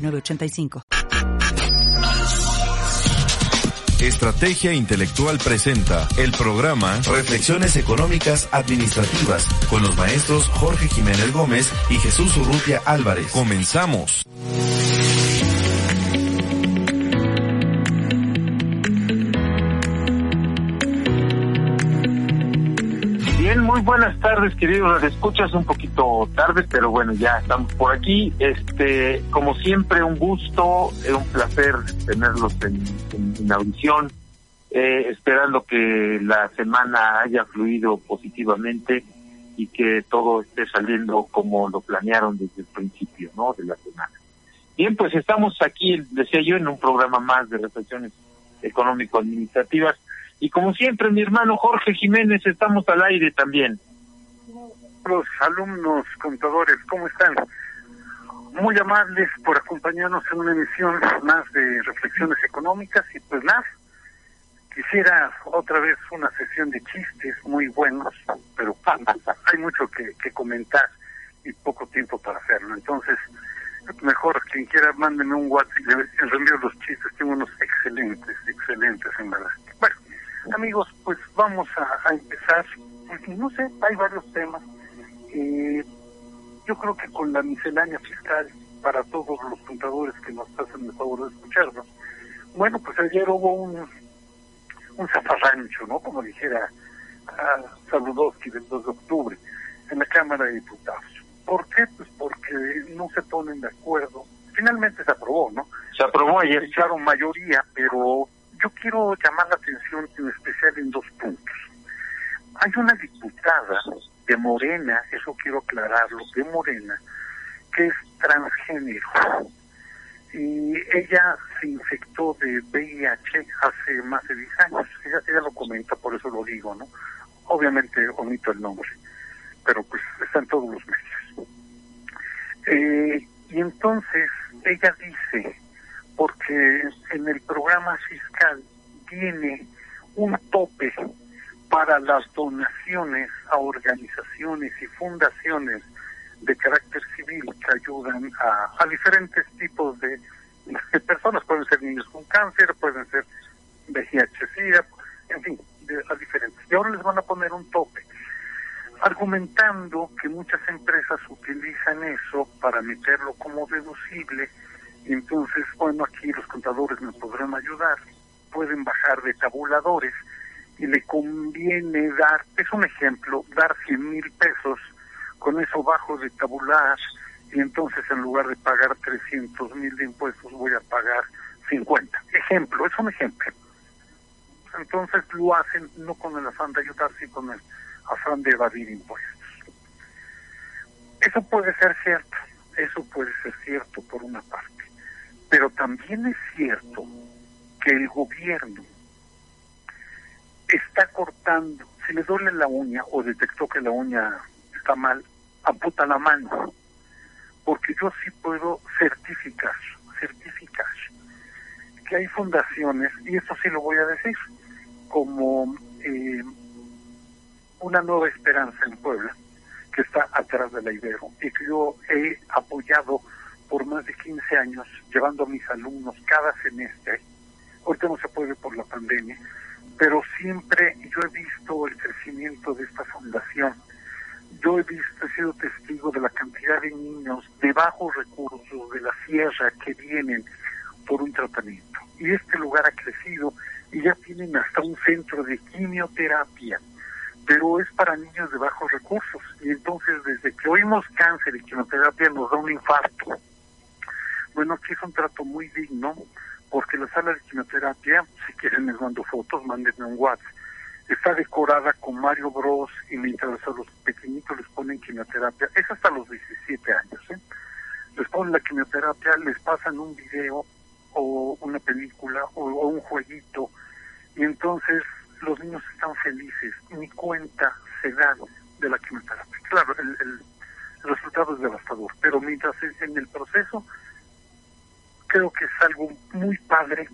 906985. Estrategia Intelectual presenta el programa Reflexiones Económicas Administrativas con los maestros Jorge Jiménez Gómez y Jesús Urrutia Álvarez. Comenzamos. Muy buenas tardes, queridos. Escuchas un poquito tarde, pero bueno, ya estamos por aquí. Este, como siempre, un gusto, un placer tenerlos en, en, audición. Eh, esperando que la semana haya fluido positivamente y que todo esté saliendo como lo planearon desde el principio, ¿no? De la semana. Bien, pues estamos aquí, decía yo, en un programa más de reflexiones económico-administrativas y como siempre, mi hermano Jorge Jiménez, estamos al aire también. Los alumnos contadores, ¿cómo están? Muy amables por acompañarnos en una emisión más de reflexiones económicas y pues nada, quisiera otra vez una sesión de chistes muy buenos, pero hay mucho que, comentar y poco tiempo para hacerlo. Entonces, mejor quien quiera mándeme un WhatsApp y le envío los chistes, tengo unos excelentes, excelentes en verdad. Bueno, Amigos, pues vamos a, empezar. Pues, no sé, hay varios temas. Eh, yo creo que con la miscelánea fiscal para todos los contadores que nos hacen el favor de escucharnos. Bueno, pues ayer hubo un, un zafarrancho, ¿no? Como dijera a Saludowski del 2 de octubre en la Cámara de Diputados. ¿Por qué? Pues porque no se ponen de acuerdo. Finalmente se aprobó, ¿no? Se aprobó ayer. Echaron mayoría, pero yo quiero llamar la atención en especial en dos puntos. Hay una diputada de Morena, eso quiero aclararlo, de Morena, que es transgénero. Y ella se infectó de VIH hace más de 10 años. Ella, lo comenta, por eso lo digo, ¿no? Obviamente omito el nombre, pero pues está en todos los medios. Eh, y entonces ella dice porque en el programa fiscal tiene un tope para las donaciones a organizaciones y fundaciones de carácter civil que ayudan a, diferentes tipos de, personas, pueden ser niños con cáncer, pueden ser VIH, en fin, a diferentes. Y ahora les van a poner un tope, argumentando que muchas empresas utilizan eso para meterlo como deducible entonces, bueno, aquí los contadores nos podrán ayudar, pueden bajar de tabuladores y le conviene dar, es un ejemplo, dar 100 mil pesos, con eso bajo de tabular y entonces en lugar de pagar 300 mil de impuestos voy a pagar 50. Ejemplo, es un ejemplo. Entonces lo hacen no con el afán de ayudar, sino con el afán de evadir impuestos. Eso puede ser cierto, eso puede ser cierto por una parte. Pero también es cierto que el gobierno está cortando, si le duele la uña o detectó que la uña está mal, amputa la mano, porque yo sí puedo certificar, certificar que hay fundaciones, y esto sí lo voy a decir, como eh, una nueva esperanza en Puebla, que está atrás de la Ibero, y que yo he apoyado por más de 15 años llevando a mis alumnos cada semestre. Ahorita no se puede por la pandemia, pero siempre yo he visto el crecimiento de esta fundación. Yo he visto, he sido testigo de la cantidad de niños de bajos recursos de la sierra que vienen por un tratamiento. Y este lugar ha crecido y ya tienen hasta un centro de quimioterapia, pero es para niños de bajos recursos. Y entonces desde que oímos cáncer y quimioterapia nos da un infarto bueno, aquí es un trato muy digno, porque la sala de quimioterapia, si quieren les mando fotos, mándenme un WhatsApp, está decorada con Mario Bros y mientras a los pequeñitos les ponen quimioterapia, es hasta los 17 años, ¿eh? después de la quimioterapia les pasan un video o una película o, un jueguito y entonces los niños están felices, ni cuenta se dan de la quimioterapia. Claro, el, el, resultado es devastador, pero mientras en el proceso creo que es algo muy padre.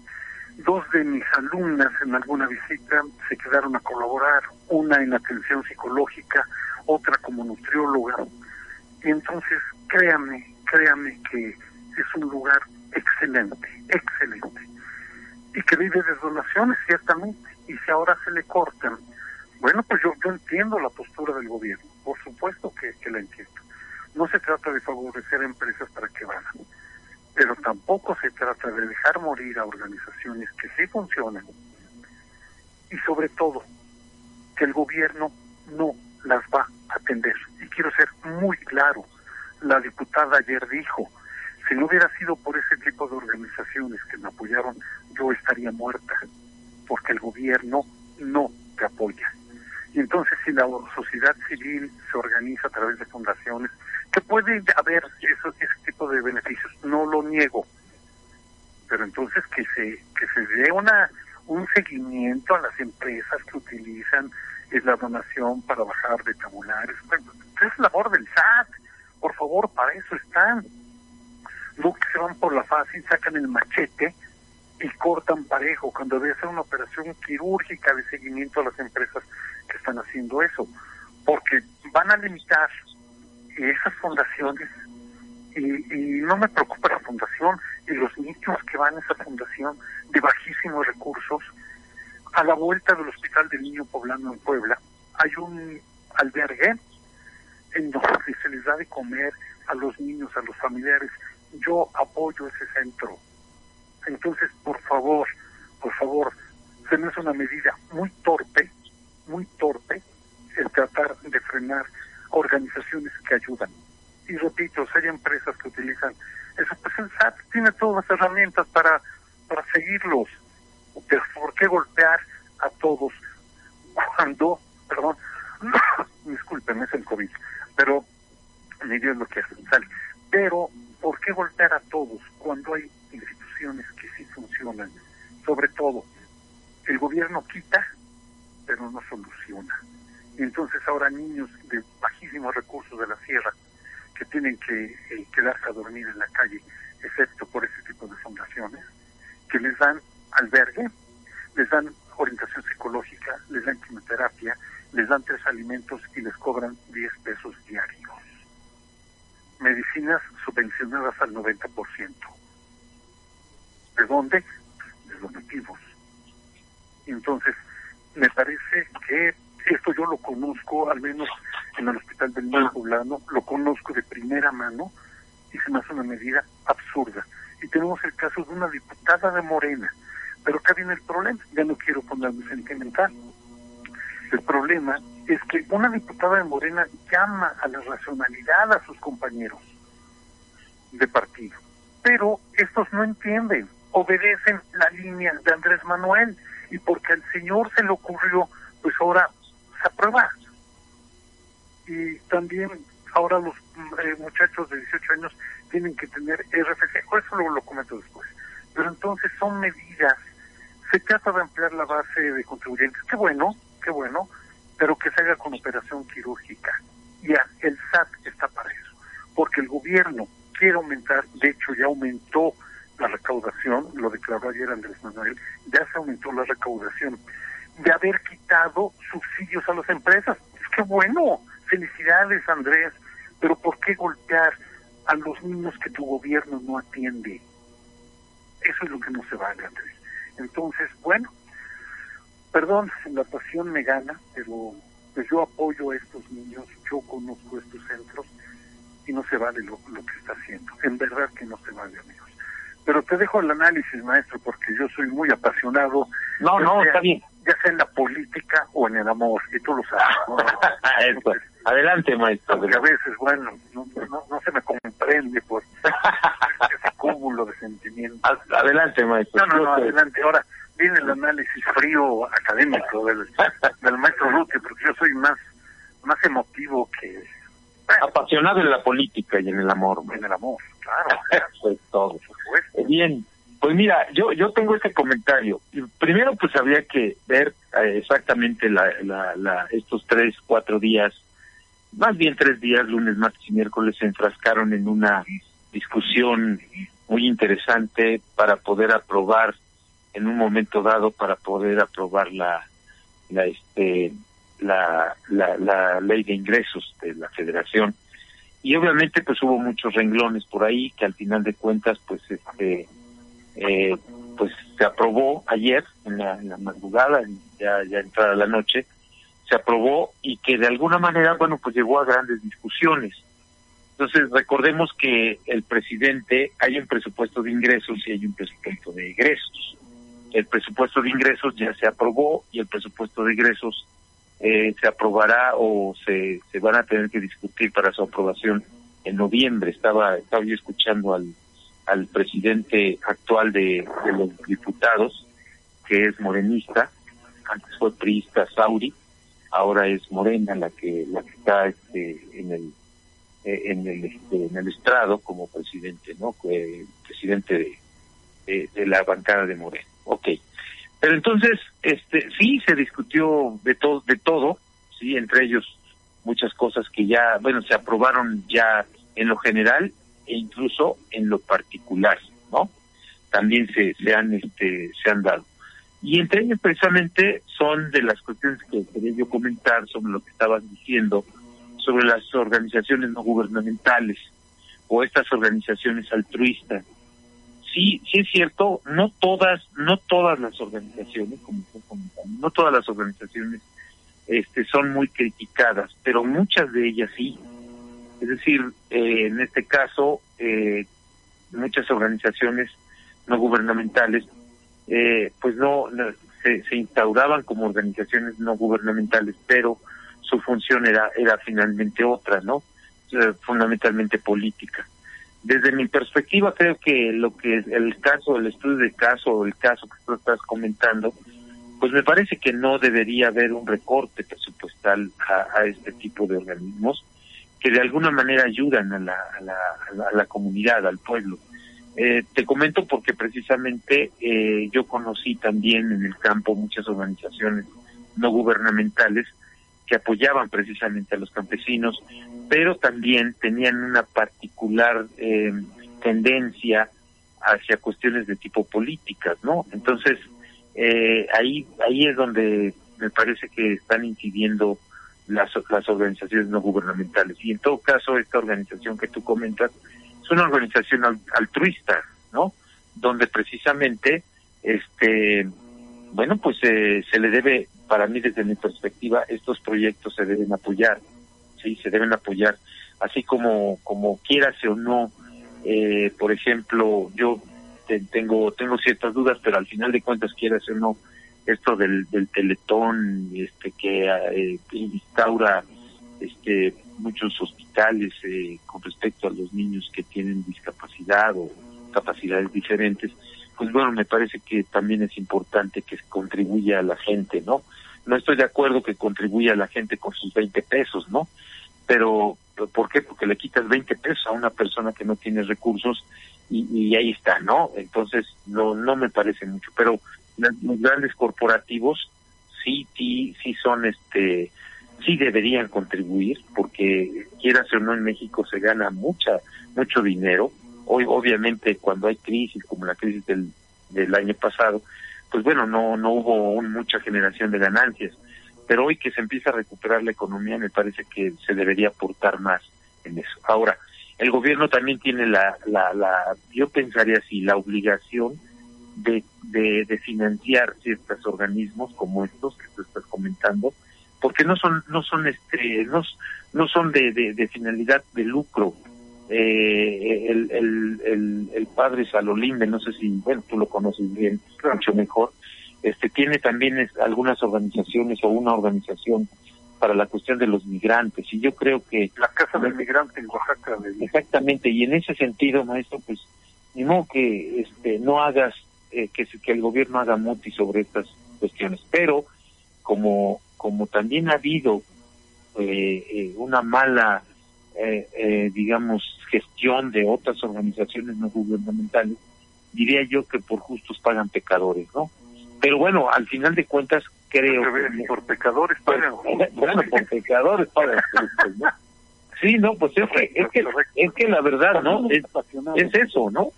Dos de mis alumnas en alguna visita se quedaron a colaborar, una en atención psicológica, otra como nutrióloga. Y entonces, créame, créame que es un lugar excelente, excelente. Y que vive de donaciones, ciertamente. Y si ahora se le cortan, bueno, pues yo, entiendo la postura del gobierno, por supuesto que, que la entiendo. No se trata de favorecer a empresas para que vayan, pero tampoco se trata de dejar morir a organizaciones que sí funcionan. Y sobre todo, que el gobierno no las va a atender. Y quiero ser muy claro, la diputada ayer dijo, si no hubiera sido por ese tipo de organizaciones que me apoyaron, yo estaría muerta, porque el gobierno no te apoya. Y entonces si la sociedad civil se organiza a través de fundaciones, que puede haber eso, ese tipo de beneficios, no lo niego, pero entonces que se que se dé una un seguimiento a las empresas que utilizan la donación para bajar de tabulares. es labor del SAT, por favor, para eso están. No que se van por la fácil, sacan el machete y cortan parejo cuando debe ser una operación quirúrgica de seguimiento a las empresas que están haciendo eso, porque van a limitar esas fundaciones y, no me preocupa la fundación y los niños que van a esa fundación de bajísimos recursos. A la vuelta del Hospital del Niño Poblano en Puebla hay un albergue en donde se les da de comer a los niños, a los familiares yo apoyo ese centro. Entonces, por favor, por favor, se me hace una medida muy torpe, muy torpe, el tratar de frenar organizaciones que ayudan. Y repito, si hay empresas que utilizan eso, pues el SAT tiene todas las herramientas para, para seguirlos. Pero ¿por qué golpear a todos cuando, perdón, disculpen, es el COVID, pero ni Dios lo que hace, sale. Pero ¿por qué golpear a todos cuando hay que sí funcionan? Sobre todo, el gobierno quita, pero no soluciona. Entonces ahora niños de bajísimos recursos de la sierra que tienen que eh, quedarse a dormir en la calle, excepto por ese tipo de fundaciones, que les dan albergue, les dan orientación psicológica, les dan quimioterapia, les dan tres alimentos y les cobran 10 pesos diarios medicinas subvencionadas al 90%. ¿De dónde? De donativos. Entonces, me parece que esto yo lo conozco, al menos en el Hospital del Niño Poblano, lo conozco de primera mano y se me hace una medida absurda. Y tenemos el caso de una diputada de Morena, pero acá viene el problema, ya no quiero ponerme sentimental. El problema es que una diputada de Morena llama a la racionalidad a sus compañeros de partido, pero estos no entienden, obedecen la línea de Andrés Manuel y porque al señor se le ocurrió, pues ahora se aprueba. Y también ahora los eh, muchachos de 18 años tienen que tener RFC, eso lo, lo comento después. Pero entonces son medidas, se trata de ampliar la base de contribuyentes, qué bueno, qué bueno, pero que se haga con operación quirúrgica. Y el SAT está para eso, porque el gobierno quiere aumentar, de hecho ya aumentó la recaudación, lo declaró ayer Andrés Manuel, ya se aumentó la recaudación, de haber quitado subsidios a las empresas. Es que bueno, felicidades Andrés, pero ¿por qué golpear a los niños que tu gobierno no atiende? Eso es lo que no se vale, Andrés. Entonces, bueno, perdón, la pasión me gana, pero pues yo apoyo a estos niños, yo conozco estos centros y no se vale lo, que está haciendo. En verdad que no se vale, amigos. Pero te dejo el análisis, maestro, porque yo soy muy apasionado. No, no, está bien. Ya sea en la política o en el amor, y tú lo sabes. adelante, maestro. Porque a veces, bueno, no, no, se me comprende por ese cúmulo de sentimientos. Adelante, maestro. No, no, no, adelante. Ahora, viene el análisis frío académico del, del maestro Ruti, porque yo soy más, más emotivo que... Apasionado en la política y en el amor. En el amor, claro. pues todo. Bien, pues mira, yo yo tengo este comentario. Primero, pues habría que ver eh, exactamente la, la, la, estos tres, cuatro días, más bien tres días, lunes, martes y miércoles, se enfrascaron en una discusión muy interesante para poder aprobar en un momento dado para poder aprobar la la este la, la, la ley de ingresos de la federación y obviamente pues hubo muchos renglones por ahí que al final de cuentas pues este eh, pues se aprobó ayer en la, en la madrugada ya ya entrada la noche se aprobó y que de alguna manera bueno pues llegó a grandes discusiones. Entonces recordemos que el presidente hay un presupuesto de ingresos y hay un presupuesto de egresos. El presupuesto de ingresos ya se aprobó y el presupuesto de egresos eh, se aprobará o se, se van a tener que discutir para su aprobación en noviembre. Estaba, estaba yo escuchando al, al presidente actual de, de los diputados, que es morenista, antes fue priista Sauri, ahora es Morena la que la que está este, en el eh, en el este, en el estrado como presidente, ¿no? presidente de, de, de la bancada de Morena. Ok. Pero entonces, este, sí se discutió de todo, de todo, sí, entre ellos muchas cosas que ya, bueno, se aprobaron ya en lo general e incluso en lo particular, ¿no? También se, se han, este, se han dado. Y entre ellos precisamente son de las cuestiones que quería yo comentar sobre lo que estaban diciendo sobre las organizaciones no gubernamentales o estas organizaciones altruistas sí, sí es cierto, no todas, no todas las organizaciones, como no todas las organizaciones este, son muy criticadas, pero muchas de ellas sí. Es decir, eh, en este caso, eh, muchas organizaciones no gubernamentales, eh, pues no, se, se, instauraban como organizaciones no gubernamentales, pero su función era, era finalmente otra, ¿no? fundamentalmente política desde mi perspectiva creo que lo que el caso, el estudio de caso el caso que tú estás comentando, pues me parece que no debería haber un recorte presupuestal a, este tipo de organismos que de alguna manera ayudan a la, a la, a la, comunidad, al pueblo. Eh, te comento porque precisamente eh, yo conocí también en el campo muchas organizaciones no gubernamentales que apoyaban precisamente a los campesinos, pero también tenían una particular eh, tendencia hacia cuestiones de tipo políticas, ¿no? Entonces, eh, ahí, ahí es donde me parece que están incidiendo las, las organizaciones no gubernamentales. Y en todo caso, esta organización que tú comentas es una organización altruista, ¿no? Donde precisamente, este, bueno, pues eh, se le debe para mí desde mi perspectiva estos proyectos se deben apoyar, sí, se deben apoyar, así como como quieras o no, eh, por ejemplo, yo tengo tengo ciertas dudas, pero al final de cuentas quieras o no, esto del, del teletón, este que eh, instaura este muchos hospitales eh, con respecto a los niños que tienen discapacidad o capacidades diferentes, pues bueno, me parece que también es importante que contribuya a la gente, ¿no? No estoy de acuerdo que contribuya la gente con sus 20 pesos, ¿no? Pero, ¿por qué? Porque le quitas 20 pesos a una persona que no tiene recursos y, y ahí está, ¿no? Entonces, no, no me parece mucho. Pero los grandes corporativos sí, sí, sí son, este, sí deberían contribuir, porque quieras o no en México se gana mucha, mucho dinero Hoy, obviamente, cuando hay crisis, como la crisis del, del año pasado, pues bueno, no, no hubo mucha generación de ganancias. Pero hoy que se empieza a recuperar la economía, me parece que se debería aportar más en eso. Ahora, el gobierno también tiene la, la, la yo pensaría así, la obligación de, de, financiar ciertos organismos como estos que tú estás comentando, porque no son, no son este, no, no son de, de, de finalidad de lucro, eh, el, el, el, el, padre Salolinde, no sé si, bueno, tú lo conoces bien, mucho mejor, este tiene también algunas organizaciones o una organización para la cuestión de los migrantes y yo creo que la casa del migrante en Oaxaca exactamente y en ese sentido maestro pues ni modo que este no hagas eh, que que el gobierno haga muti sobre estas cuestiones pero como como también ha habido eh, eh una mala eh, eh, digamos, gestión de otras organizaciones no gubernamentales, diría yo que por justos pagan pecadores, ¿no? Pero bueno, al final de cuentas creo que por pecadores pagan. Bueno, por pecadores pagan. ¿no? Sí, no, pues es que, es que, es que la verdad, ¿no? Es, es eso, ¿no?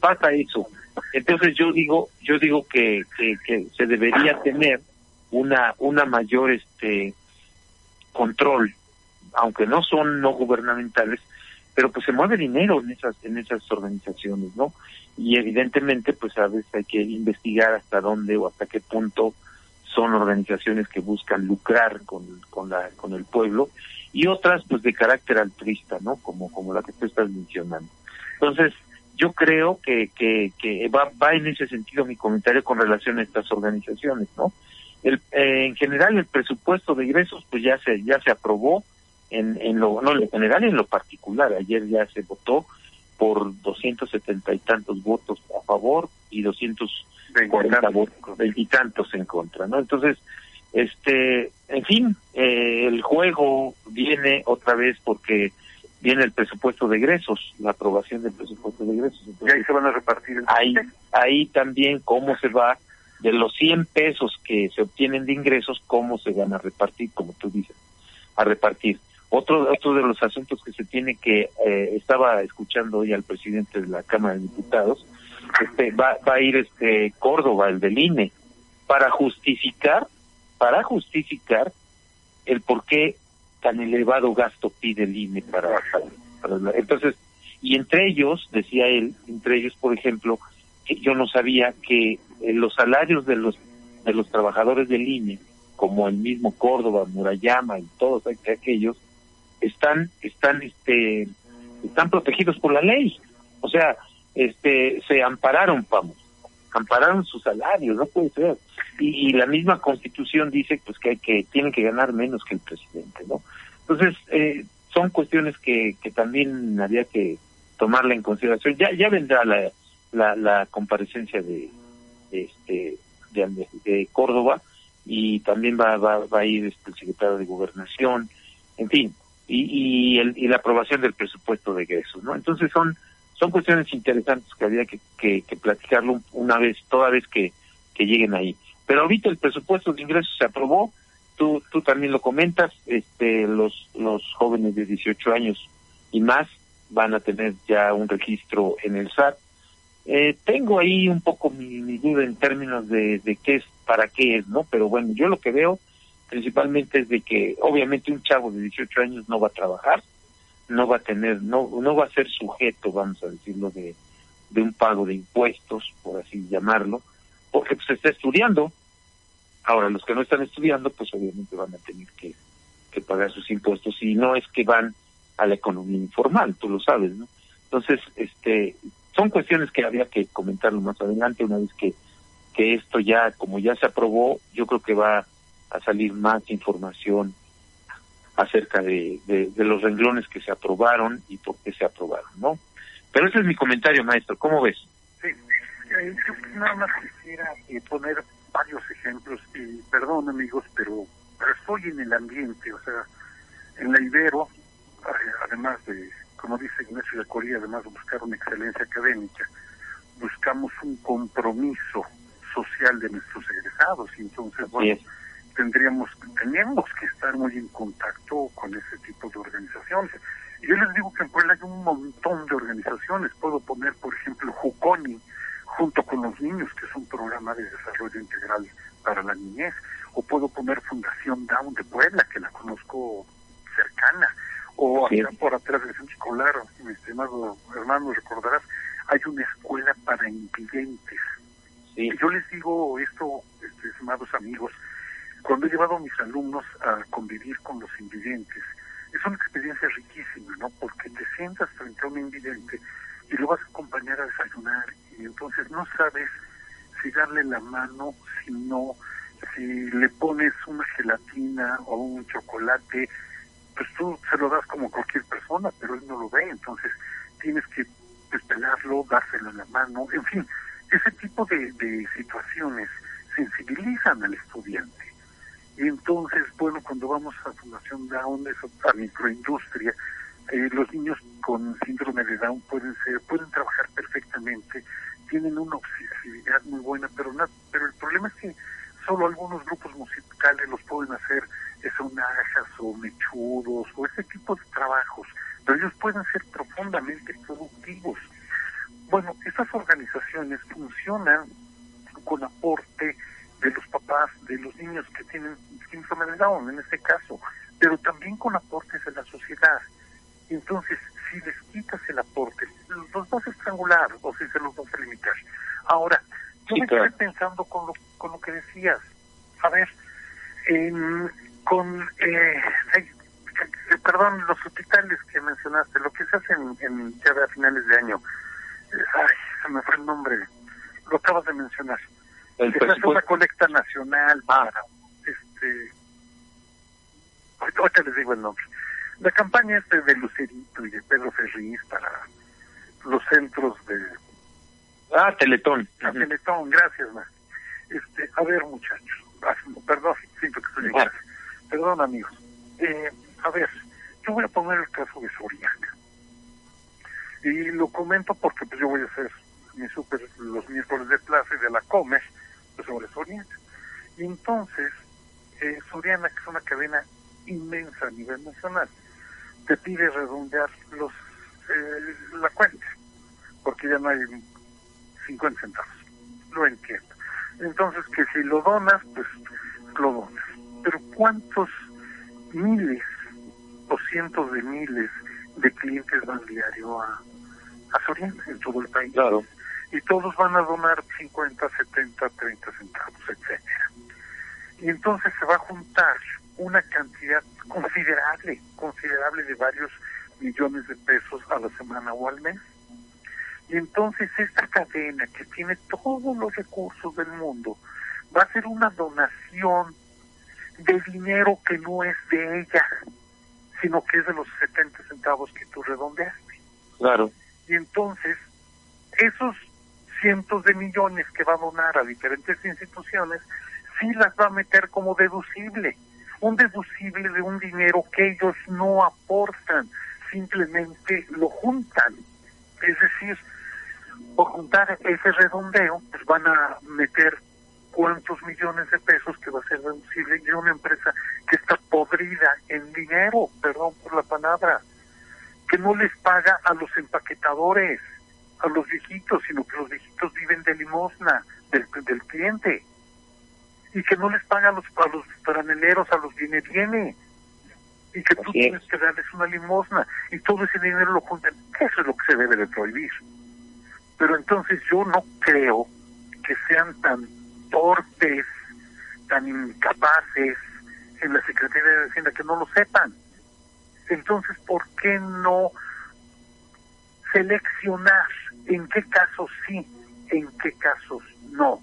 Pasa eso. Entonces yo digo, yo digo que, que, que se debería tener una, una mayor este control, aunque no son no gubernamentales, pero pues se mueve dinero en esas, en esas organizaciones, ¿no? Y evidentemente, pues a veces hay que investigar hasta dónde o hasta qué punto son organizaciones que buscan lucrar con, con, la, con el pueblo y otras pues de carácter altruista, ¿no? Como, como la que tú estás mencionando. Entonces, yo creo que, que, va, va en ese sentido mi comentario con relación a estas organizaciones, ¿no? El, eh, en general el presupuesto de ingresos pues ya se ya se aprobó en, en lo no en lo general en lo particular. Ayer ya se votó por 270 y tantos votos a favor y 240 votos veintitantos en contra no entonces este en fin eh, el juego viene otra vez porque viene el presupuesto de egresos la aprobación del presupuesto de egresos. Y ahí se van a repartir ahí ahí también cómo se va de los 100 pesos que se obtienen de ingresos, cómo se van a repartir, como tú dices, a repartir. Otro, otro de los asuntos que se tiene que, eh, estaba escuchando hoy al presidente de la Cámara de Diputados, este, va, va a ir este Córdoba, el del INE, para justificar, para justificar el por qué tan elevado gasto pide el INE para, para, entonces, y entre ellos, decía él, entre ellos, por ejemplo, que yo no sabía que eh, los salarios de los de los trabajadores del INE, como el mismo Córdoba, Murayama y todos aquellos, están están este están protegidos por la ley. O sea, este se ampararon, vamos, ampararon sus salarios, no puede ser. Y, la misma Constitución dice pues que que tienen que ganar menos que el presidente, ¿no? Entonces, eh, son cuestiones que, que también había que tomarla en consideración. Ya ya vendrá la la, la comparecencia de, este de, Córdoba y también va, va, va a ir este, el secretario de Gobernación, en fin, y, y, el, y la aprobación del presupuesto de egresos, ¿no? Entonces son son cuestiones interesantes que había que, platicarlo una vez, toda vez que, que lleguen ahí. Pero ahorita el presupuesto de ingresos se aprobó, tú, tú también lo comentas, este, los, los jóvenes de 18 años y más van a tener ya un registro en el SAT eh, tengo ahí un poco mi, duda en términos de, de qué es, para qué es, ¿no? Pero bueno, yo lo que veo principalmente es de que obviamente un chavo de 18 años no va a trabajar, no va a tener, no, no va a ser sujeto, vamos a decirlo, de, de un pago de impuestos, por así llamarlo, porque pues está estudiando. Ahora, los que no están estudiando, pues obviamente van a tener que, que pagar sus impuestos y no es que van a la economía informal, tú lo sabes, ¿no? Entonces, este, son cuestiones que había que comentarlo más adelante una vez que, que esto ya, como ya se aprobó, yo creo que va a salir más información acerca de, de, los renglones que se aprobaron y por qué se aprobaron, ¿no? Pero ese es mi comentario, maestro. ¿Cómo ves? Sí, eh, yo nada más quisiera eh, poner varios ejemplos y perdón amigos, pero, pero estoy en el ambiente, o sea, en la Ibero, además de como dice Ignacio de Coría, además de buscar una excelencia académica, buscamos un compromiso social de nuestros egresados y entonces, bueno, tendríamos, tenemos que estar muy en contacto con ese tipo de organizaciones. Yo les digo que en Puebla hay un montón de organizaciones, puedo poner, por ejemplo, Juconi, junto con los niños, que es un programa de desarrollo integral para la niñez, o puedo poner Fundación Down de Puebla, que la conozco cercana, o acá por atrás del centro escolar, mi estimado hermano, recordarás, hay una escuela para invidentes. Y yo les digo esto, este, estimados amigos, cuando he llevado a mis alumnos a convivir con los invidentes, es una experiencia riquísima, ¿no? Porque te sientas frente a un invidente y lo vas a acompañar a desayunar y entonces no sabes si darle la mano, si no, si le pones una gelatina o un chocolate, pues tú se lo das como cualquier persona, pero él no lo ve, entonces tienes que despelarlo, dárselo en la mano, en fin, ese tipo de, de situaciones sensibilizan al estudiante. Y entonces, bueno, cuando vamos a Fundación Down, a microindustria, Eh, los niños con síndrome de Down pueden ser, pueden trabajar perfectamente, tienen una obsesividad muy buena, pero no, pero el problema es que solo algunos grupos musicales los pueden hacer sonajas o mechudos o ese tipo de trabajos, pero ellos pueden ser profundamente productivos. Bueno, estas organizaciones funcionan con aporte de los papás, de los niños que tienen síndrome de Down en este caso, pero también con aportes de la sociedad. Entonces, si les quitas el aporte, los vas a estrangular o si se los vas a limitar. Ahora, yo me estoy pensando con lo, con lo que decías. A ver, en, con, eh, perdón, los hospitales que mencionaste, lo que se hace en, en ya a finales de año, eh, ay, se me fue el nombre, lo acabas de mencionar. El hace una colecta nacional ah. para, este, ahorita les digo el nombre. La campaña es de Lucerito y de Pedro Ferriz para los centros de... Ah, Teletón. Ah, Teletón, gracias, ma. Este, a ver, muchachos, ah, perdón, siento que estoy en Perdón, amigos. Eh, a ver, yo voy a poner el caso de Soriana. Y lo comento porque pues yo voy a hacer mi super los miércoles de plaza y de la Comer pues, sobre Soriana. Y entonces, eh, Soriana, que es una cadena inmensa a nivel nacional, te pide redondear los eh, la cuenta, porque ya no hay 50 centavos. Lo entiendo. Entonces, que si lo donas, pues lo donas. Pero ¿cuántos miles o cientos de miles de clientes van diario a, a Soriana en todo el país? Claro. Y todos van a donar 50, 70, 30 centavos, etcétera. Y entonces se va a juntar una cantidad considerable, considerable de varios millones de pesos a la semana o al mes. Y entonces esta cadena que tiene todos los recursos del mundo va a ser una donación de dinero que no es de ella, sino que es de los 70 centavos que tú redondeaste. Claro. Y entonces, esos cientos de millones que va a donar a diferentes instituciones, sí las va a meter como deducible. Un deducible de un dinero que ellos no aportan, simplemente lo juntan. Es decir, por juntar ese redondeo, pues van a meter cuántos millones de pesos que va a ser deducible de una empresa que está podrida en dinero, perdón por la palabra, que no les paga a los empaquetadores, a los viejitos, sino que los viejitos viven de limosna del, del cliente y que no les paga a los, a los paraneleros, a los viene viene y que tú tienes que darles una limosna y todo ese dinero lo juntan. Eso es lo que se debe de prohibir. Pero entonces yo no creo que sean tan torpes, tan incapaces en la Secretaría de Hacienda que no lo sepan. Entonces, ¿por qué no seleccionar en qué casos sí, en qué casos no?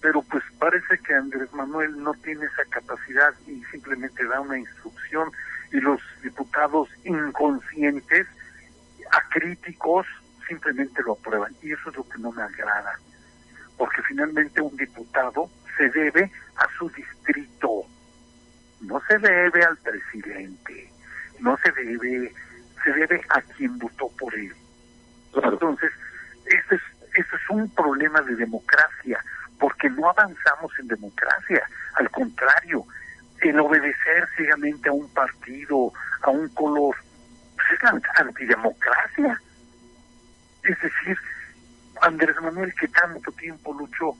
Pero pues parece que Andrés Manuel no tiene esa capacidad y simplemente da una instrucción y los diputados inconscientes, acríticos, simplemente lo aprueban. Y eso es lo que no me agrada porque finalmente un diputado se debe a su distrito, no se debe al presidente, no se debe, se debe a quien votó por él. Entonces, este es, este es un problema de democracia, porque no avanzamos en democracia, al contrario, el obedecer ciegamente a un partido, a un color, pues es la antidemocracia. Es decir, Andrés Manuel, que tanto tiempo luchó,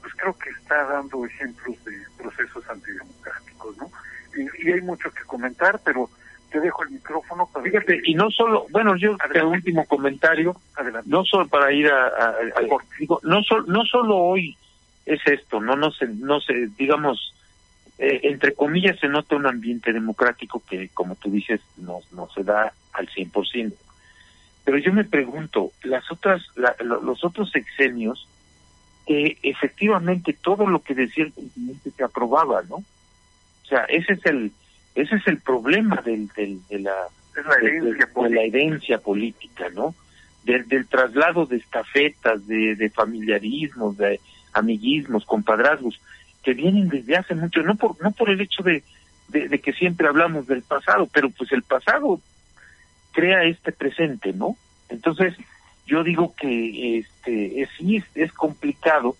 pues creo que está dando ejemplos de procesos antidemocráticos, ¿no? Y, hay mucho que comentar, pero te dejo el micrófono para... Fíjate, y no solo, bueno, yo el último comentario, Adelante. no solo para ir a... no, solo no solo hoy es esto, no, no se, no se, digamos, eh, entre comillas se nota un ambiente democrático que, como tú dices, no, no se da al 100%. Pero yo me pregunto, las otras, los otros sexenios, que efectivamente todo lo que decía el presidente se aprobaba, ¿no? O sea, ese es el, ese es el problema del, del, de la, de, la herencia política, ¿no? Del, del traslado de estafetas, de, de familiarismos, de amiguismos, compadrazgos, que vienen desde hace mucho, no por, no por el hecho de, de, que siempre hablamos del pasado, pero pues el pasado crea este presente, ¿no? Entonces, yo digo que este es, sí es, complicado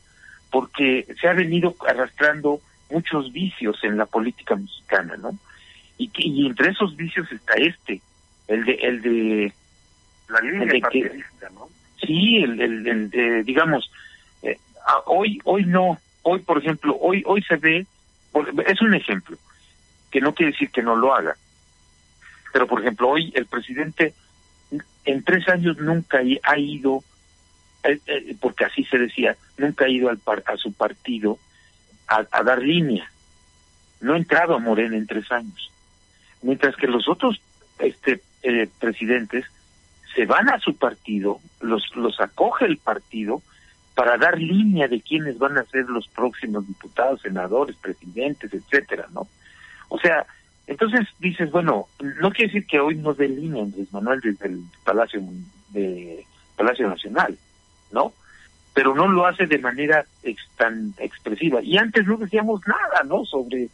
porque se ha venido arrastrando muchos vicios en la política mexicana, ¿no? Y, que, y entre esos vicios está este, el de el de la línea de ¿no? Sí, el, el, de, digamos, eh, hoy hoy no, hoy por ejemplo, hoy hoy se ve, es un ejemplo, que no quiere decir que no lo haga, pero por ejemplo hoy el presidente en tres años nunca ha ido, eh, eh, porque así se decía, nunca ha ido al a su partido a, dar línea. No ha entrado a Morena en tres años. Mientras que los otros este, eh, presidentes se van a su partido, los, los acoge el partido para dar línea de quiénes van a ser los próximos diputados, senadores, presidentes, etcétera, ¿no? O sea, entonces dices, bueno, no quiere decir que hoy no dé línea Andrés Manuel desde el Palacio de Palacio Nacional, ¿no? Pero no lo hace de manera tan expresiva. Y antes no decíamos nada, ¿no? Sobre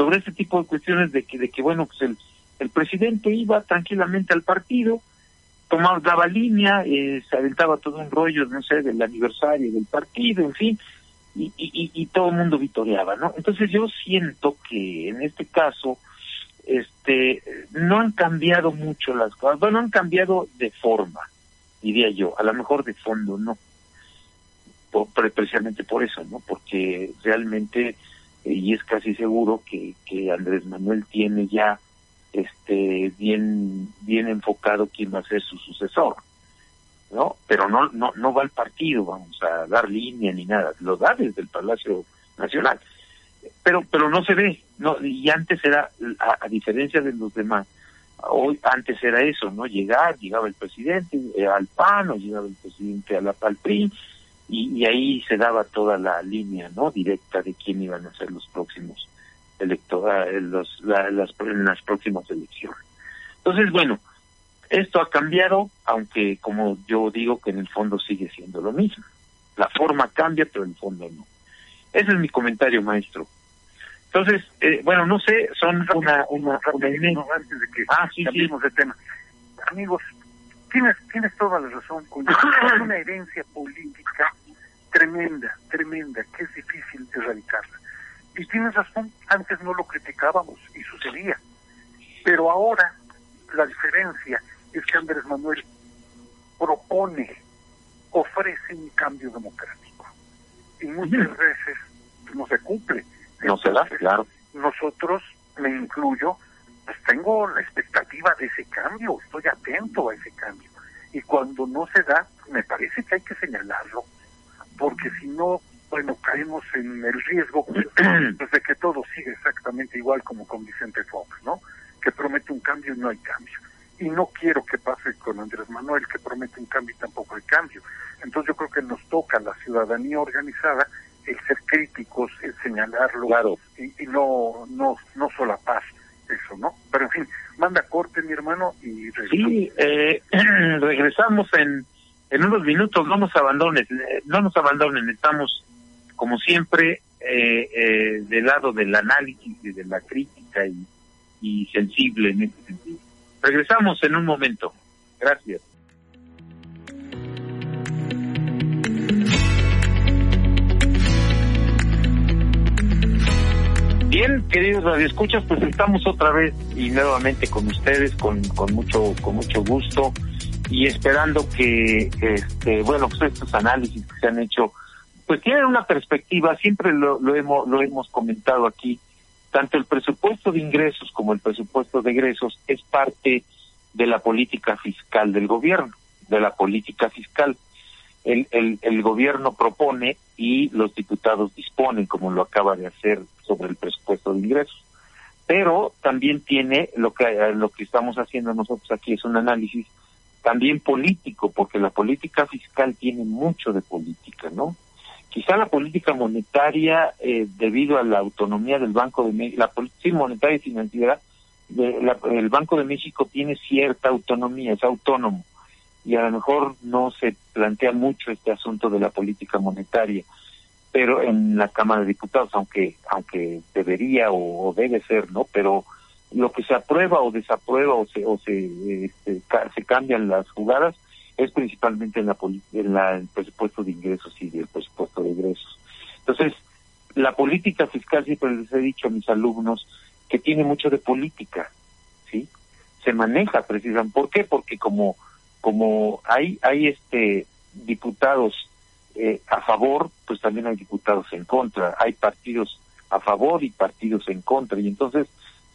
sobre este tipo de cuestiones de que de que bueno, pues el el presidente iba tranquilamente al partido, tomaba daba línea, eh, se aventaba todo un rollo, no sé, del aniversario del partido, en fin, y, y, y todo el mundo vitoreaba, ¿no? Entonces yo siento que en este caso este no han cambiado mucho las cosas, bueno, han cambiado de forma, diría yo, a lo mejor de fondo no, por, precisamente por eso, ¿no? Porque realmente, y es casi seguro que, que Andrés Manuel tiene ya este bien bien enfocado quién va a ser su sucesor, ¿no? Pero no no no va al partido, vamos a dar línea ni nada, lo da desde el Palacio Nacional. Pero pero no se ve no y antes era a, diferencia de los demás hoy antes era eso no llegar llegaba el presidente eh, al PAN o llegaba el presidente a la PALPRIN y, ahí se daba toda la línea no directa de quién iban a ser los próximos electorales eh, los, las, en las próximas elecciones entonces bueno esto ha cambiado aunque como yo digo que en el fondo sigue siendo lo mismo la forma cambia pero el fondo no ese es mi comentario, maestro. Entonces, eh, bueno, no sé, son una... una, antes de que ah, sí, cambiemos de tema. Amigos, tienes, tienes toda la razón. Con una herencia política tremenda, tremenda, que es difícil erradicarla. Y tienes razón, antes no lo criticábamos y sucedía. Pero ahora la diferencia es que Andrés Manuel propone, ofrece un cambio democrático y muchas veces no se cumple. No se da, claro. Nosotros, me incluyo, pues tengo la expectativa de ese cambio, estoy atento a ese cambio. Y cuando no se da, me parece que hay que señalarlo, porque si no, bueno, caemos en el riesgo pues, de que todo siga exactamente igual como con Vicente Fox, ¿no? Que promete un cambio y no hay cambio. Y no quiero que pase con Andrés Manuel, que promete un cambio y tampoco hay cambio. Entonces yo creo que nos toca a la ciudadanía organizada el ser críticos, el señalarlo claro. y, no, no, no solapar eso, ¿no? Pero en fin, manda corte mi hermano y regresamos. Sí, eh, regresamos en, en unos minutos, no nos abandonen, eh, no nos abandonen, estamos como siempre eh, eh, del lado del análisis y de la crítica y, y sensible en este sentido. Regresamos en un momento. Gracias. Bien, queridos radioescuchas, pues estamos otra vez y nuevamente con ustedes, con, con mucho, con mucho gusto y esperando que, este, bueno, pues estos análisis que se han hecho, pues tienen una perspectiva, siempre lo, lo hemos, lo hemos comentado aquí, tanto el presupuesto de ingresos como el presupuesto de egresos es parte de la política fiscal del gobierno, de la política fiscal. El, el, el gobierno propone y los diputados disponen, como lo acaba de hacer sobre el presupuesto de ingresos. Pero también tiene lo que lo que estamos haciendo nosotros aquí es un análisis también político, porque la política fiscal tiene mucho de política, ¿no? Quizá la política monetaria, eh, debido a la autonomía del Banco de México, la política monetaria y financiera, de, el Banco de México tiene cierta autonomía, es autónomo y a lo mejor no se plantea mucho este asunto de la política monetaria, pero en la Cámara de Diputados, aunque aunque debería o, debe ser, ¿no? Pero lo que se aprueba o desaprueba o se o se este, cambian las jugadas es principalmente en la en la el presupuesto de ingresos y el presupuesto de egresos. Entonces la política fiscal siempre les he dicho a mis alumnos que tiene mucho de política sí se maneja precisamente ¿por qué? porque como como hay hay este diputados eh, a favor pues también hay diputados en contra. Hay partidos a favor y partidos en contra. Y entonces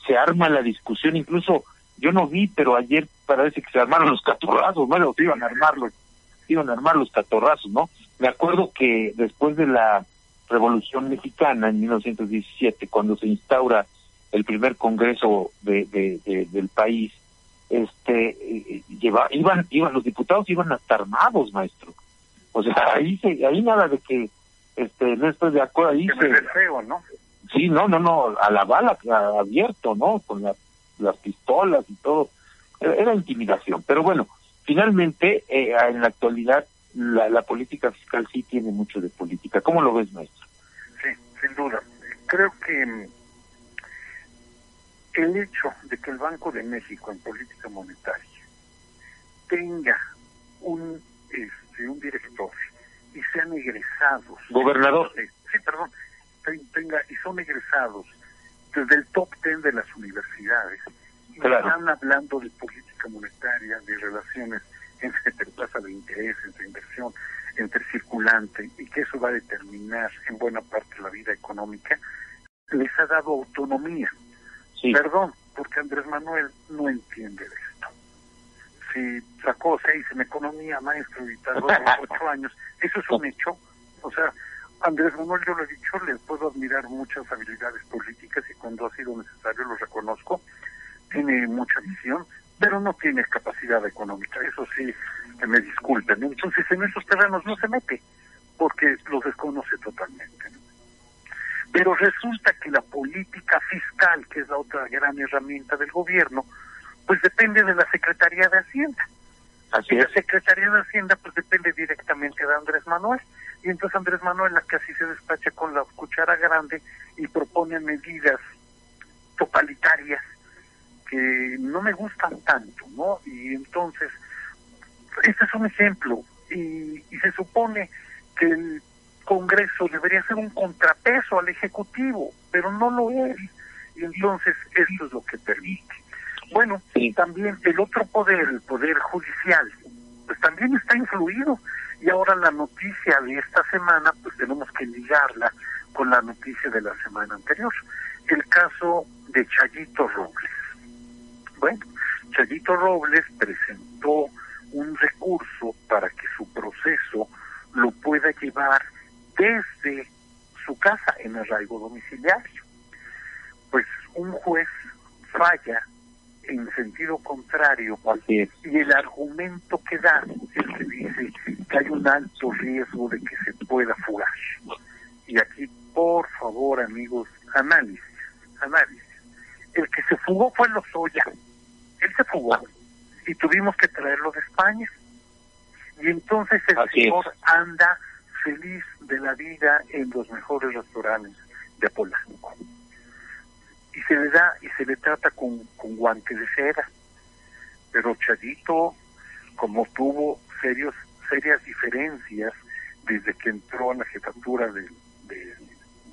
se arma la discusión, incluso yo no vi, pero ayer parece que se armaron los catorrazos, bueno, se iban a armar los, iban a armar los catorrazos, ¿no? Me acuerdo que después de la Revolución Mexicana en 1917, cuando se instaura el primer congreso de, de, del país, este eh, lleva, iban iban los diputados iban hasta armados maestro o sea ahí se, ahí nada de que este no estoy de acuerdo ahí se, feo no Sí, no, no, no, a la bala abierto, ¿no? Con las pistolas y todo. Era, intimidación. Pero bueno, finalmente, eh, en la actualidad, la, la política fiscal sí tiene mucho de política. ¿Cómo lo ves, maestro? Sí, sin duda. Creo que mm, el hecho de que el Banco de México en política monetaria tenga un, este, un director y sean egresados. Gobernador. Sí, perdón, tenga y son egresados desde el top ten de las universidades y están hablando de política monetaria, de relaciones entre tasa de interés, entre inversión, entre circulante y que eso va a determinar en buena parte la vida económica, les ha dado autonomía. Perdón, porque Andrés Manuel no entiende de esto. Si sacó seis en economía, maestro, tardó ocho años, eso es un hecho. O sea, Andrés Manuel, yo lo he dicho, le puedo admirar muchas habilidades políticas y cuando ha sido necesario lo reconozco. Tiene mucha visión, pero no tiene capacidad económica. Eso sí, que me disculpen. Entonces, en esos terrenos no se mete, porque los desconoce totalmente. Pero resulta que la política fiscal, que es la otra gran herramienta del gobierno, pues depende de la Secretaría de Hacienda. Así La Secretaría de Hacienda pues depende directamente de Andrés Manuel. Y entonces Andrés Manuel la casi se despacha con la cuchara grande y propone medidas totalitarias que no me gustan tanto, ¿no? Y entonces, este es un ejemplo. Y, y se supone que el Congreso debería ser un contrapeso al Ejecutivo, pero no lo es. Y entonces esto es lo que permite. Bueno, y también el otro poder, el poder judicial, pues también está influido y ahora la noticia de esta semana, pues tenemos que ligarla con la noticia de la semana anterior. El caso de Chayito Robles. Bueno, Chayito Robles presentó un recurso para que su proceso lo pueda llevar desde su casa en arraigo domiciliario. Pues un juez falla en sentido contrario y el argumento que da es que dice que hay un alto riesgo de que se pueda fugar. Y aquí, por favor, amigos, análisis, análisis. El que se fugó fue Lozoya. Él se fugó y tuvimos que traerlo de España. Y entonces el señor anda feliz de la vida en los mejores restaurantes de Polanco y se le da y se le trata con, con guante de cera. Pero Chadito, como tuvo serios, serias diferencias desde que entró a la jefatura del,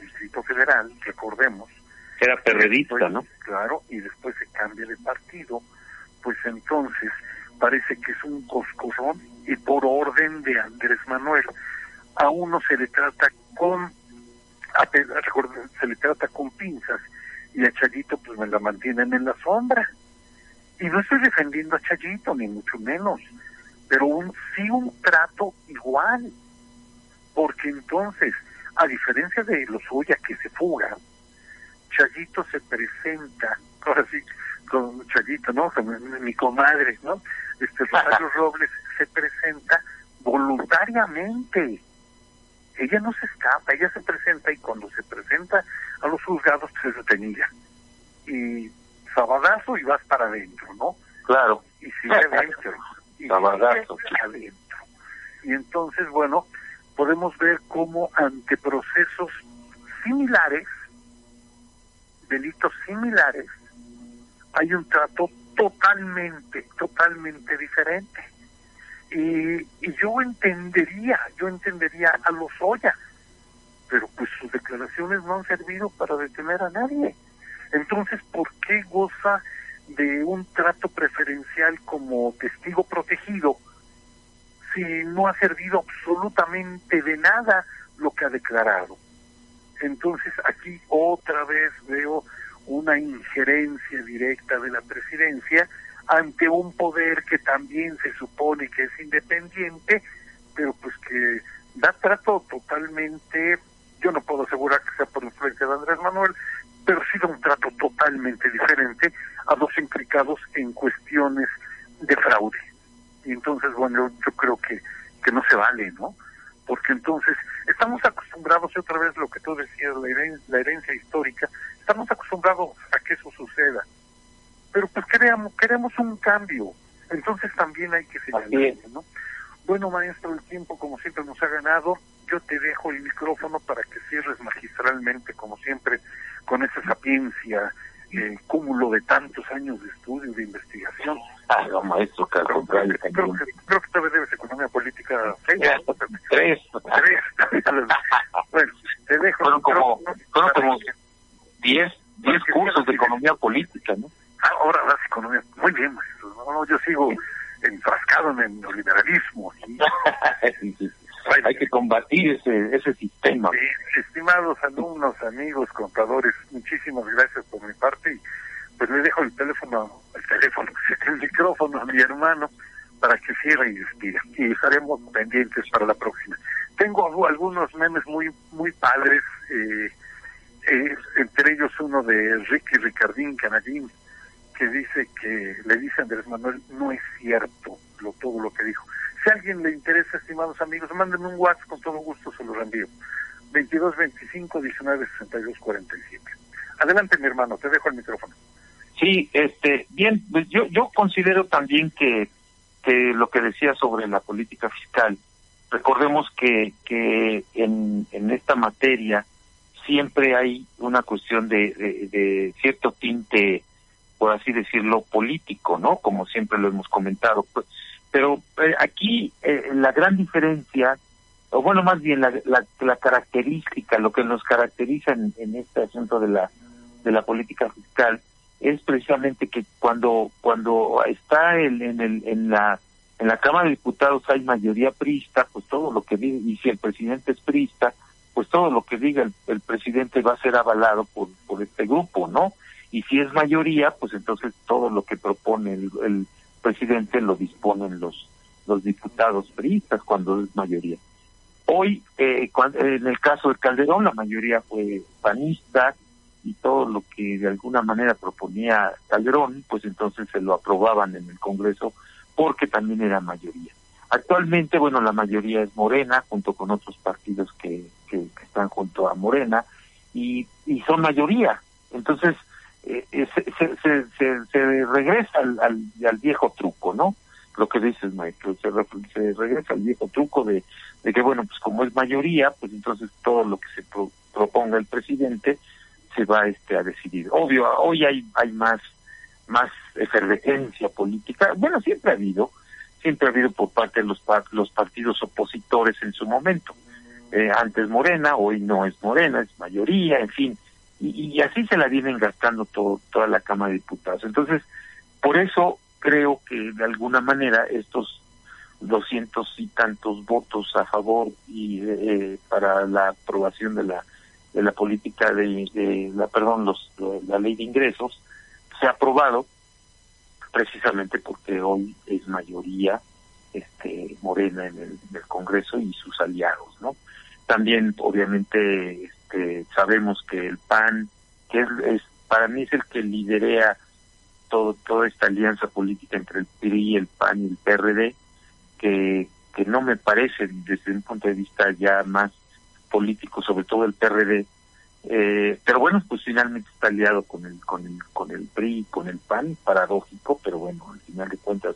Distrito Federal, recordemos. Era perredista, ¿no? Claro, y después se cambia de partido, pues entonces parece que es un coscorrón y por orden de Andrés Manuel a uno se le trata con a, se le trata con pinzas y a Chayito pues me la mantienen en la sombra. Y no estoy defendiendo a Chayito, ni mucho menos, pero un, sí un trato igual. Porque entonces, a diferencia de los Oya que se fuga, Chayito se presenta, ahora sí, con Chayito, ¿no? mi, comadre, ¿no? Este Rosario Robles se presenta voluntariamente ella no se escapa, ella se presenta y cuando se presenta a los juzgados pues, se detenía. Y sabadazo y vas para adentro, ¿no? Claro. Y sigue adentro. y sabadazo. adentro. Y entonces, bueno, podemos ver cómo ante procesos similares, delitos similares, hay un trato totalmente, totalmente diferente. Y, y yo entendería, yo entendería a los Oya, pero pues sus declaraciones no han servido para detener a nadie. Entonces, ¿por qué goza de un trato preferencial como testigo protegido si no ha servido absolutamente de nada lo que ha declarado? Entonces, aquí otra vez veo una injerencia directa de la presidencia ante un poder que también se supone que es independiente, pero pues que da trato totalmente, yo no puedo asegurar que sea por influencia de Andrés Manuel, pero sí da un trato totalmente diferente a los implicados en cuestiones de fraude. Y entonces, bueno, yo creo que, que no se vale, ¿no? Porque entonces estamos acostumbrados, y otra vez lo que tú decías, la herencia, la herencia histórica, estamos acostumbrados a que eso suceda. Pero pues queremos, queremos un cambio. Entonces también hay que señalar, ¿no? Bueno, maestro, el tiempo como siempre nos ha ganado. Yo te dejo el micrófono para que cierres magistralmente, como siempre, con esa sapiencia, el cúmulo de tantos años de estudio, de investigación. Ah, no, maestro, que al contrario. Creo, que, creo que tal vez debes economía política seis. Tres. Tres. bueno, te dejo. Fueron como, fueron como diez, diez cursos de economía política, ¿no? Ahora das economía. Muy bien, maestro. No, yo sigo enfrascado en el neoliberalismo. ¿sí? sí, sí. Hay ese, sistema. Estimados alumnos, amigos, contadores, muchísimas gracias por mi parte y pues le dejo el teléfono, el teléfono, el micrófono a mi hermano para que cierre y despida. Y estaremos pendientes para la próxima. Tengo algunos memes muy muy padres, eh, eh, entre ellos uno de Ricky Ricardín Canallín, que dice que le dice a Andrés Manuel, no es cierto lo, todo lo que dijo. Si a alguien le interesa, estimados amigos, mándenme un WhatsApp, con todo gusto se lo reenvío. 22 25 19 62 47. Adelante, mi hermano, te dejo el micrófono. Sí, este, bien, pues yo, yo considero también que, que lo que decía sobre la política fiscal, recordemos que, que en, en esta materia siempre hay una cuestión de, de, cierto tinte, por así decirlo, político, ¿no? Como siempre lo hemos comentado. Pues, pero eh, aquí eh, la gran diferencia, o bueno, más bien la, la, la característica, lo que nos caracteriza en, en, este asunto de la de la política fiscal es precisamente que cuando cuando está el, en el en la en la Cámara de Diputados hay mayoría prista, pues todo lo que diga, y si el presidente es prista, pues todo lo que diga el, el presidente va a ser avalado por, por este grupo, ¿no? Y si es mayoría, pues entonces todo lo que propone el, el presidente lo disponen los los diputados priistas cuando es mayoría. Hoy, eh, cuando, en el caso de Calderón, la mayoría fue panista y todo lo que de alguna manera proponía Calderón, pues entonces se lo aprobaban en el Congreso porque también era mayoría. Actualmente, bueno, la mayoría es Morena, junto con otros partidos que, que, que están junto a Morena, y, y son mayoría. Entonces, eh, se, se, se, regresa al, al, viejo truco, ¿no? Lo que dices, maestro, se, se regresa al viejo truco de, de, que, bueno, pues como es mayoría, pues entonces todo lo que se pro, proponga el presidente se va este a decidir. Obvio, hoy hay, hay más, más efervescencia política, bueno, siempre ha habido, siempre ha habido por parte de los, los partidos opositores en su momento. Eh, antes Morena, hoy no es Morena, es mayoría, en fin, y, y, así se la vienen gastando todo, toda la Cámara de Diputados. Entonces, por eso creo que de alguna manera estos doscientos y tantos votos a favor y eh, para la aprobación de la de la política de, de la perdón los la ley de ingresos se ha aprobado precisamente porque hoy es mayoría este Morena en el, Congreso y sus aliados no también obviamente que sabemos que el PAN, que es, es, para mí es el que liderea todo, toda esta alianza política entre el PRI, el PAN y el PRD, que, que no me parece desde un punto de vista ya más político, sobre todo el PRD, eh, pero bueno, pues finalmente está aliado con el, con el, con el PRI, con el PAN, paradójico, pero bueno, al final de cuentas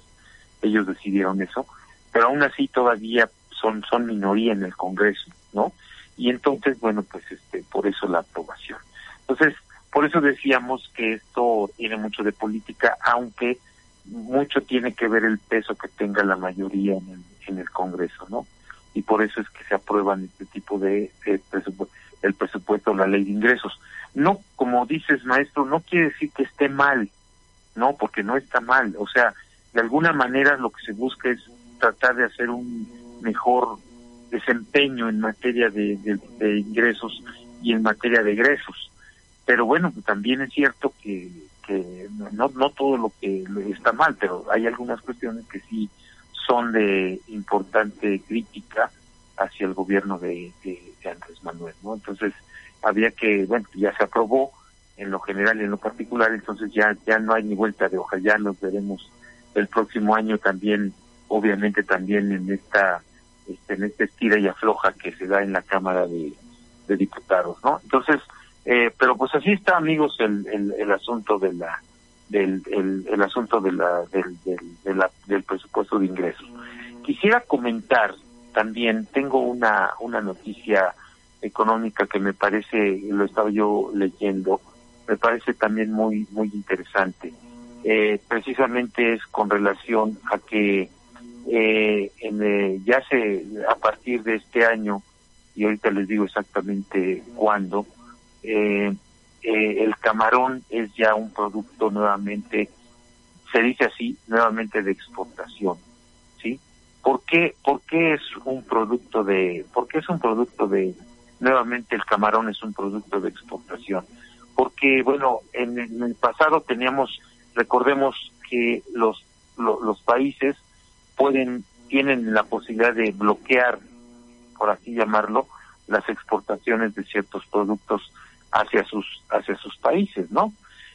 ellos decidieron eso, pero aún así todavía son, son minoría en el Congreso, ¿no? y entonces bueno pues este por eso la aprobación entonces por eso decíamos que esto tiene mucho de política, aunque mucho tiene que ver el peso que tenga la mayoría en el, en el Congreso, ¿no? Y por eso es que se aprueban este tipo de, presupuesto, el presupuesto, la ley de ingresos. No, como dices, maestro, no quiere decir que esté mal, no, porque no está mal. O sea, de alguna manera lo que se busca es tratar de hacer un mejor desempeño en materia de, ingresos y en materia de egresos. Pero bueno, también es cierto que que no, no todo lo que está mal, pero hay algunas cuestiones que sí son de importante crítica hacia el gobierno de, Andrés Manuel, ¿no? Entonces, había que, bueno, ya se aprobó en lo general y en lo particular, entonces ya ya no hay ni vuelta de hoja, ya nos veremos el próximo año también, obviamente también en esta este, en esta estira y afloja que se da en la Cámara de, de Diputados, ¿no? Entonces, eh, pero pues así está, amigos, el, el, asunto de la del el, asunto de la, del, del, presupuesto de ingresos. Quisiera comentar también, tengo una, una noticia económica que me parece, lo estaba yo leyendo, me parece también muy, muy interesante. Eh, precisamente es con relación a que eh, en, ya se, a partir de este año, y ahorita les digo exactamente cuándo, eh, eh, el camarón es ya un producto nuevamente, se dice así, nuevamente de exportación, ¿sí? ¿Por qué, por qué es un producto de, por qué es un producto de, nuevamente el camarón es un producto de exportación? Porque, bueno, en, el pasado teníamos, recordemos que los, los países pueden, tienen la posibilidad de bloquear, por así llamarlo, las exportaciones de ciertos productos hacia sus hacia sus países, ¿no?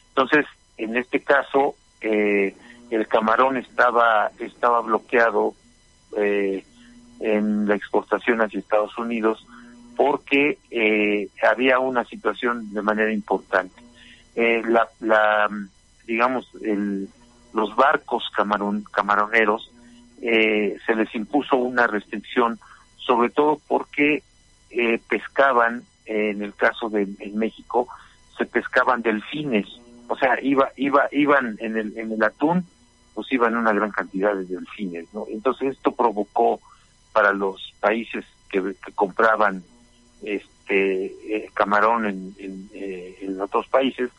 Entonces, en este caso, eh, el camarón estaba estaba bloqueado eh, en la exportación hacia Estados Unidos porque eh, había una situación de manera importante. la, la, digamos, el, los barcos camarón, camaroneros se les impuso una restricción, sobre todo porque pescaban en el caso de en México, se pescaban delfines, o sea, iba, iba, iban en el, en el atún, pues iban una gran cantidad de delfines, ¿no? Entonces esto provocó para los países que, compraban este eh, camarón en, eh, en, otros países,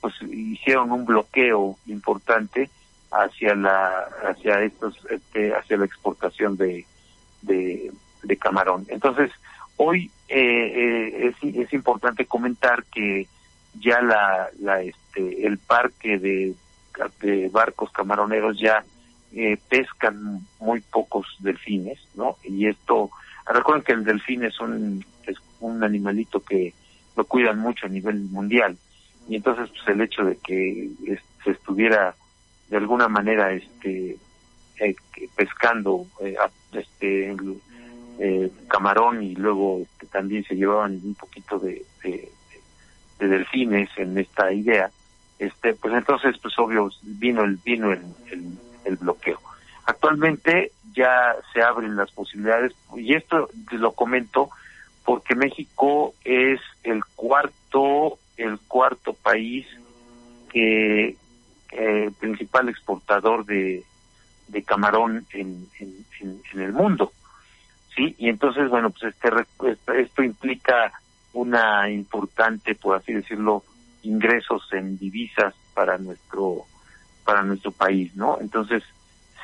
pues hicieron un bloqueo importante hacia la hacia estos este, hacia la exportación de, de camarón. Entonces Hoy eh, eh, es, es, importante comentar que ya la, la este, el parque de, barcos camaroneros ya eh, pescan muy pocos delfines, ¿no? Y esto, recuerden que el delfín es un, es un animalito que lo cuidan mucho a nivel mundial y entonces pues el hecho de que se estuviera de alguna manera este eh, pescando eh, este eh, camarón y luego este, también se llevaban un poquito de, de, delfines en esta idea, este, pues entonces, pues obvio, vino el, vino el, el, bloqueo. Actualmente ya se abren las posibilidades, y esto lo comento porque México es el cuarto, el cuarto país que principal exportador de, camarón en, en el mundo. ¿Sí? Y entonces, bueno, pues este, esto implica una importante, por así decirlo, ingresos en divisas para nuestro para nuestro país, ¿no? Entonces,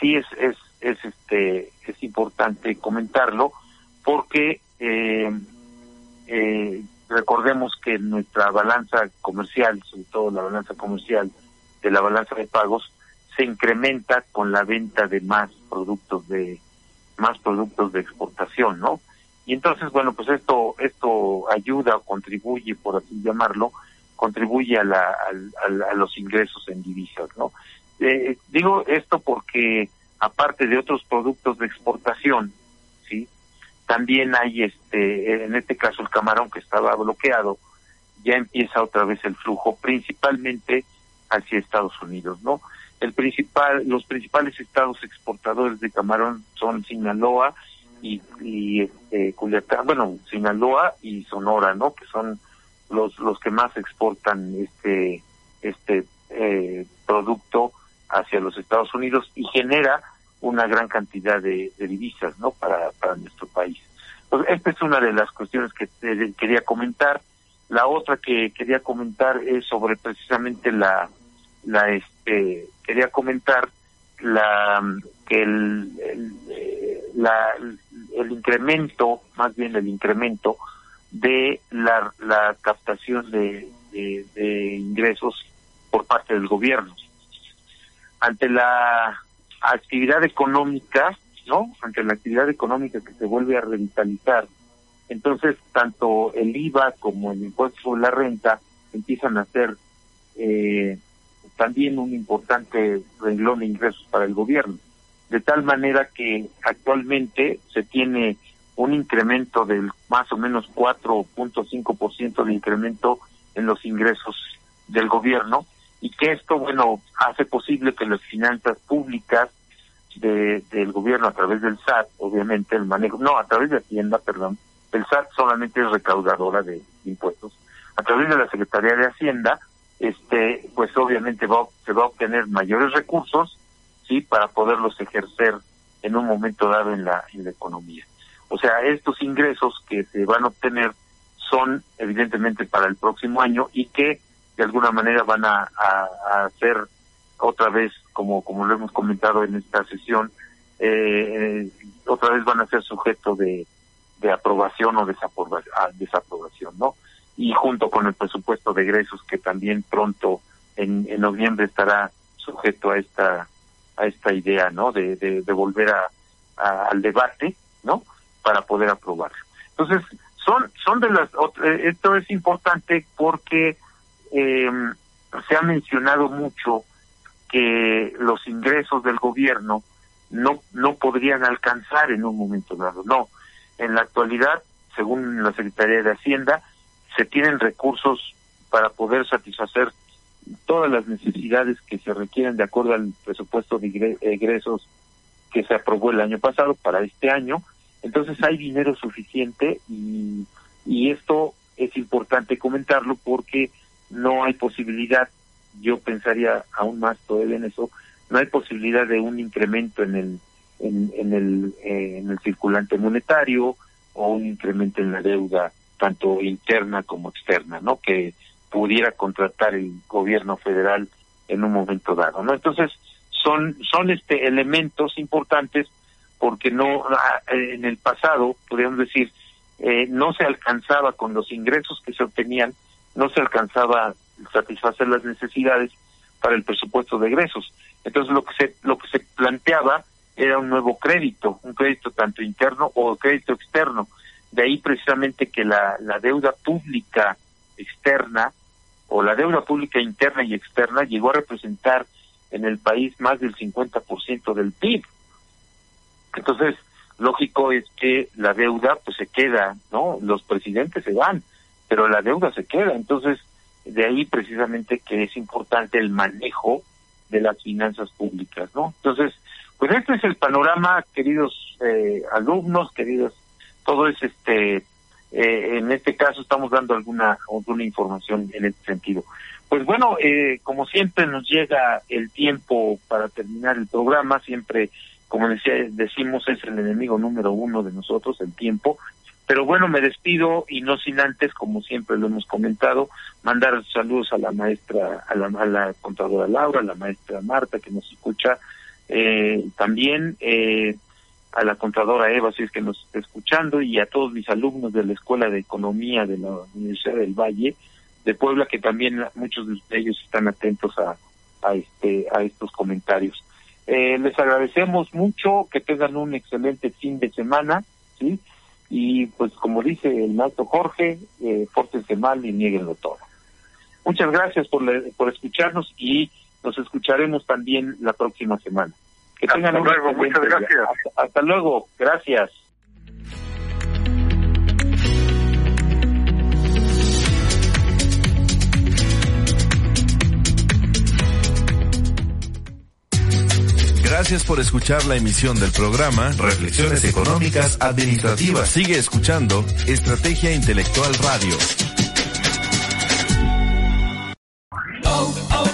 sí es es es este es importante comentarlo porque eh, eh, recordemos que nuestra balanza comercial, sobre todo la balanza comercial de la balanza de pagos, se incrementa con la venta de más productos de más productos de exportación, ¿no? Y entonces, bueno, pues esto esto ayuda, contribuye, por así llamarlo, contribuye a, la, a, los ingresos en divisas, ¿no? Eh, digo esto porque aparte de otros productos de exportación, sí, también hay este, en este caso el camarón que estaba bloqueado, ya empieza otra vez el flujo, principalmente hacia Estados Unidos, ¿no? El principal, los principales estados exportadores de camarón son Sinaloa y, y este, Culiacán, bueno, Sinaloa y Sonora, ¿no? Que son los los que más exportan este este eh, producto hacia los Estados Unidos y genera una gran cantidad de, divisas no para para nuestro país. Pues esta es una de las cuestiones que quería comentar. La otra que quería comentar es sobre precisamente la la este quería comentar la que el, el, la, el incremento más bien el incremento de la, la captación de, de, ingresos por parte del gobierno. Ante la actividad económica no ante la actividad económica que se vuelve a revitalizar entonces tanto el IVA como el impuesto sobre la renta empiezan a ser eh, también un importante renglón de ingresos para el gobierno. De tal manera que actualmente se tiene un incremento del más o menos 4.5% de incremento en los ingresos del gobierno y que esto, bueno, hace posible que las finanzas públicas de, del gobierno a través del SAT, obviamente el manejo, no, a través de Hacienda, perdón, el SAT solamente es recaudadora de impuestos, a través de la Secretaría de Hacienda, este, pues obviamente va, se va a obtener mayores recursos, sí, para poderlos ejercer en un momento dado en la, en la economía. O sea, estos ingresos que se van a obtener son evidentemente para el próximo año y que de alguna manera van a, a, hacer otra vez, como, como lo hemos comentado en esta sesión, eh, otra vez van a ser sujeto de, de aprobación o desaprobación, ¿no? Y junto con el presupuesto de egresos que también pronto en, en noviembre estará sujeto a esta a esta idea no de, de, volver a, al debate no para poder aprobarlo entonces son son de las eh, esto es importante porque eh, se ha mencionado mucho que los ingresos del gobierno no no podrían alcanzar en un momento dado no. En la actualidad según la Secretaría de Hacienda se tienen recursos para poder satisfacer todas las necesidades que se requieren de acuerdo al presupuesto de egresos que se aprobó el año pasado para este año. Entonces hay dinero suficiente y, esto es importante comentarlo porque no hay posibilidad, yo pensaría aún más todavía en eso, no hay posibilidad de un incremento en el en, en el eh, en el circulante monetario o un incremento en la deuda tanto interna como externa, ¿no? Que pudiera contratar el gobierno federal en un momento dado, ¿no? Entonces, son son este elementos importantes porque no ah, en el pasado, podríamos decir, eh, no se alcanzaba con los ingresos que se obtenían, no se alcanzaba a satisfacer las necesidades para el presupuesto de egresos. Entonces, lo que se lo que se planteaba era un nuevo crédito, un crédito tanto interno o crédito externo de ahí precisamente que la, la deuda pública externa o la deuda pública interna y externa llegó a representar en el país más del 50% del PIB. Entonces, lógico es que la deuda pues se queda, ¿no? Los presidentes se van, pero la deuda se queda. Entonces, de ahí precisamente que es importante el manejo de las finanzas públicas, ¿no? Entonces, pues este es el panorama, queridos eh, alumnos, queridos todo es este eh, en este caso estamos dando alguna alguna información en este sentido. Pues bueno eh, como siempre nos llega el tiempo para terminar el programa siempre como decía decimos es el enemigo número uno de nosotros el tiempo. Pero bueno me despido y no sin antes como siempre lo hemos comentado mandar saludos a la maestra a la, a la contadora Laura a la maestra Marta que nos escucha eh, también eh, a la contadora Eva, si es que nos está escuchando, y a todos mis alumnos de la Escuela de Economía de la Universidad del Valle de Puebla, que también muchos de ellos están atentos a, a, este, a estos comentarios. Eh, les agradecemos mucho, que tengan un excelente fin de semana, ¿sí? Y pues como dice el maestro Jorge, eh, fórtense mal y nieguenlo todo. Muchas gracias por, por escucharnos y nos escucharemos también la próxima semana. Que hasta tengan luego, un muchas gracias. Hasta, hasta luego, gracias. Gracias por escuchar la emisión del programa Reflexiones Económicas Administrativas. Sigue escuchando Estrategia Intelectual Radio. Oh, oh.